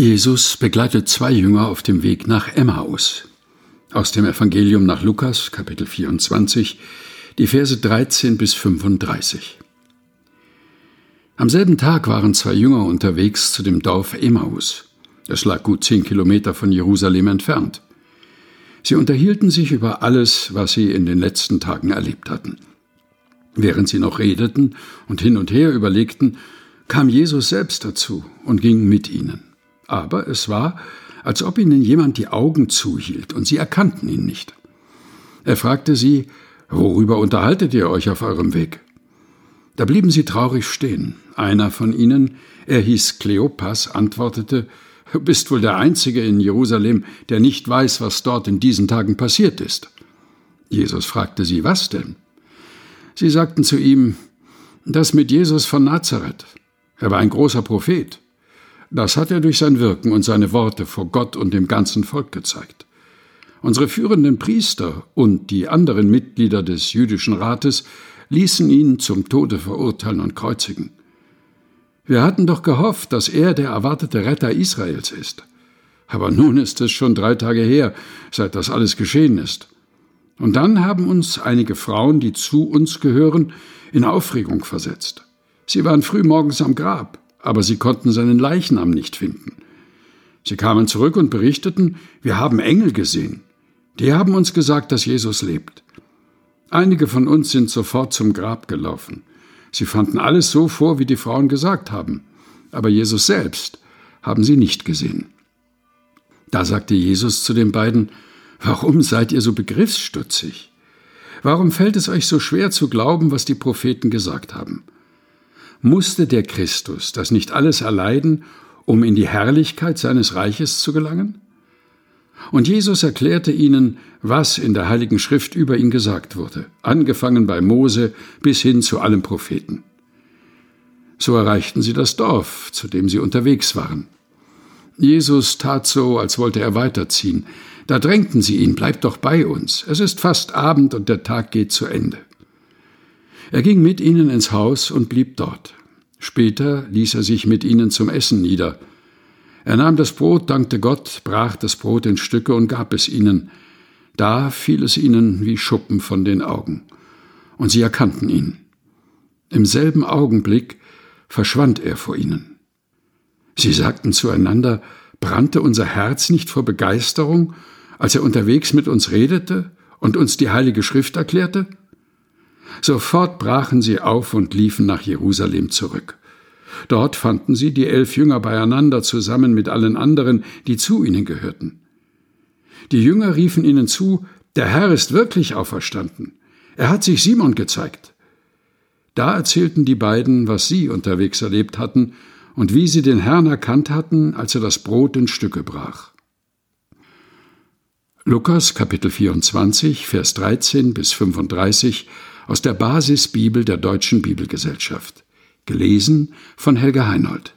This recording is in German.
Jesus begleitet zwei Jünger auf dem Weg nach Emmaus. Aus dem Evangelium nach Lukas, Kapitel 24, die Verse 13 bis 35. Am selben Tag waren zwei Jünger unterwegs zu dem Dorf Emmaus. Es lag gut zehn Kilometer von Jerusalem entfernt. Sie unterhielten sich über alles, was sie in den letzten Tagen erlebt hatten. Während sie noch redeten und hin und her überlegten, kam Jesus selbst dazu und ging mit ihnen aber es war, als ob ihnen jemand die Augen zuhielt, und sie erkannten ihn nicht. Er fragte sie, Worüber unterhaltet ihr euch auf eurem Weg? Da blieben sie traurig stehen. Einer von ihnen, er hieß Kleopas, antwortete, Du bist wohl der Einzige in Jerusalem, der nicht weiß, was dort in diesen Tagen passiert ist. Jesus fragte sie, was denn? Sie sagten zu ihm, das mit Jesus von Nazareth. Er war ein großer Prophet. Das hat er durch sein Wirken und seine Worte vor Gott und dem ganzen Volk gezeigt. Unsere führenden Priester und die anderen Mitglieder des jüdischen Rates ließen ihn zum Tode verurteilen und kreuzigen. Wir hatten doch gehofft, dass er der erwartete Retter Israels ist. Aber nun ist es schon drei Tage her, seit das alles geschehen ist. Und dann haben uns einige Frauen, die zu uns gehören, in Aufregung versetzt. Sie waren früh morgens am Grab aber sie konnten seinen Leichnam nicht finden. Sie kamen zurück und berichteten, wir haben Engel gesehen. Die haben uns gesagt, dass Jesus lebt. Einige von uns sind sofort zum Grab gelaufen. Sie fanden alles so vor, wie die Frauen gesagt haben, aber Jesus selbst haben sie nicht gesehen. Da sagte Jesus zu den beiden, Warum seid ihr so begriffsstutzig? Warum fällt es euch so schwer zu glauben, was die Propheten gesagt haben? Musste der Christus das nicht alles erleiden, um in die Herrlichkeit seines Reiches zu gelangen? Und Jesus erklärte ihnen, was in der Heiligen Schrift über ihn gesagt wurde, angefangen bei Mose bis hin zu allen Propheten. So erreichten sie das Dorf, zu dem sie unterwegs waren. Jesus tat so, als wollte er weiterziehen. Da drängten sie ihn, bleib doch bei uns. Es ist fast Abend und der Tag geht zu Ende. Er ging mit ihnen ins Haus und blieb dort. Später ließ er sich mit ihnen zum Essen nieder. Er nahm das Brot, dankte Gott, brach das Brot in Stücke und gab es ihnen. Da fiel es ihnen wie Schuppen von den Augen. Und sie erkannten ihn. Im selben Augenblick verschwand er vor ihnen. Sie sagten zueinander, brannte unser Herz nicht vor Begeisterung, als er unterwegs mit uns redete und uns die Heilige Schrift erklärte? Sofort brachen sie auf und liefen nach Jerusalem zurück. Dort fanden sie die elf Jünger beieinander zusammen mit allen anderen, die zu ihnen gehörten. Die Jünger riefen ihnen zu, der Herr ist wirklich auferstanden. Er hat sich Simon gezeigt. Da erzählten die beiden, was sie unterwegs erlebt hatten und wie sie den Herrn erkannt hatten, als er das Brot in Stücke brach. Lukas Kapitel 24, Vers 13 bis 35 aus der Basisbibel der Deutschen Bibelgesellschaft. Gelesen von Helga Heinold.